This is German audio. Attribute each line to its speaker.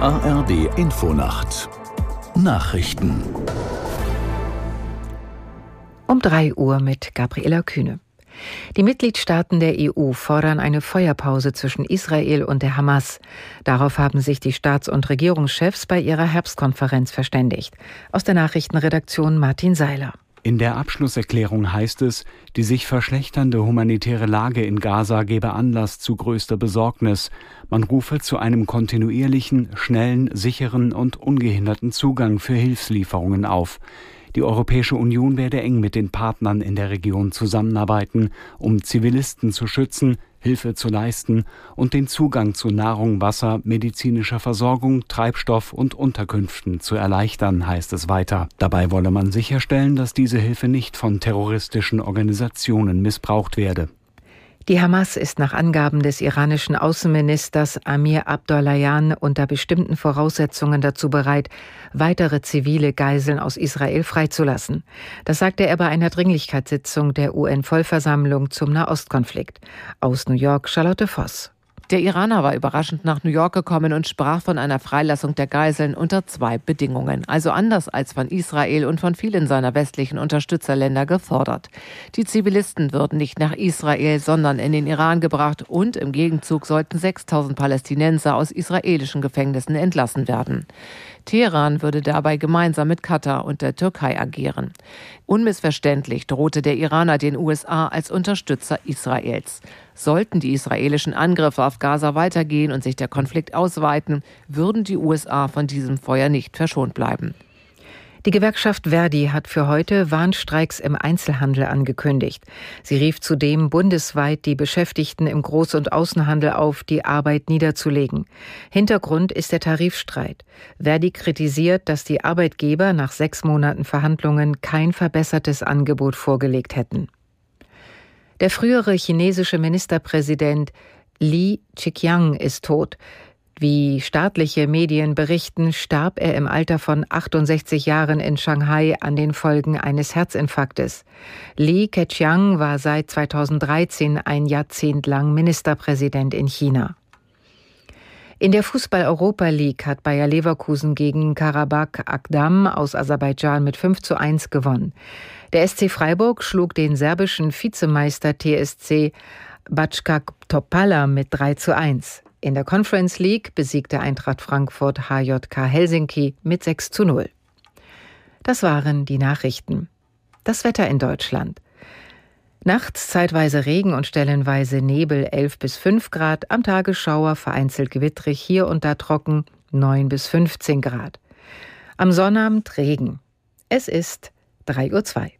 Speaker 1: ARD Infonacht Nachrichten
Speaker 2: um 3 Uhr mit Gabriela Kühne. Die Mitgliedstaaten der EU fordern eine Feuerpause zwischen Israel und der Hamas. Darauf haben sich die Staats- und Regierungschefs bei ihrer Herbstkonferenz verständigt. Aus der Nachrichtenredaktion Martin Seiler.
Speaker 3: In der Abschlusserklärung heißt es, die sich verschlechternde humanitäre Lage in Gaza gebe Anlass zu größter Besorgnis. Man rufe zu einem kontinuierlichen, schnellen, sicheren und ungehinderten Zugang für Hilfslieferungen auf. Die Europäische Union werde eng mit den Partnern in der Region zusammenarbeiten, um Zivilisten zu schützen, Hilfe zu leisten und den Zugang zu Nahrung, Wasser, medizinischer Versorgung, Treibstoff und Unterkünften zu erleichtern, heißt es weiter. Dabei wolle man sicherstellen, dass diese Hilfe nicht von terroristischen Organisationen missbraucht werde.
Speaker 2: Die Hamas ist nach Angaben des iranischen Außenministers Amir Abdollahian unter bestimmten Voraussetzungen dazu bereit, weitere zivile Geiseln aus Israel freizulassen. Das sagte er bei einer Dringlichkeitssitzung der UN-Vollversammlung zum Nahostkonflikt. Aus New York Charlotte Voss.
Speaker 4: Der Iraner war überraschend nach New York gekommen und sprach von einer Freilassung der Geiseln unter zwei Bedingungen, also anders als von Israel und von vielen seiner westlichen Unterstützerländer gefordert. Die Zivilisten würden nicht nach Israel, sondern in den Iran gebracht und im Gegenzug sollten 6000 Palästinenser aus israelischen Gefängnissen entlassen werden. Teheran würde dabei gemeinsam mit Katar und der Türkei agieren. Unmissverständlich drohte der Iraner den USA als Unterstützer Israels. Sollten die israelischen Angriffe auf Gaza weitergehen und sich der Konflikt ausweiten, würden die USA von diesem Feuer nicht verschont bleiben.
Speaker 2: Die Gewerkschaft Verdi hat für heute Warnstreiks im Einzelhandel angekündigt. Sie rief zudem bundesweit die Beschäftigten im Groß- und Außenhandel auf, die Arbeit niederzulegen. Hintergrund ist der Tarifstreit. Verdi kritisiert, dass die Arbeitgeber nach sechs Monaten Verhandlungen kein verbessertes Angebot vorgelegt hätten. Der frühere chinesische Ministerpräsident Li Chiqiang ist tot. Wie staatliche Medien berichten, starb er im Alter von 68 Jahren in Shanghai an den Folgen eines Herzinfarktes. Li Keqiang war seit 2013 ein Jahrzehnt lang Ministerpräsident in China. In der Fußball-Europa League hat Bayer Leverkusen gegen Karabakh Akdam aus Aserbaidschan mit 5 zu 1 gewonnen. Der SC Freiburg schlug den serbischen Vizemeister TSC Backa Topala mit 3 zu 1. In der Conference League besiegte Eintracht Frankfurt HJK Helsinki mit 6 zu 0. Das waren die Nachrichten. Das Wetter in Deutschland. Nachts zeitweise Regen und stellenweise Nebel 11 bis 5 Grad, am Tage Schauer, vereinzelt gewittrig, hier und da trocken 9 bis 15 Grad. Am Sonnabend Regen. Es ist 3.02 Uhr.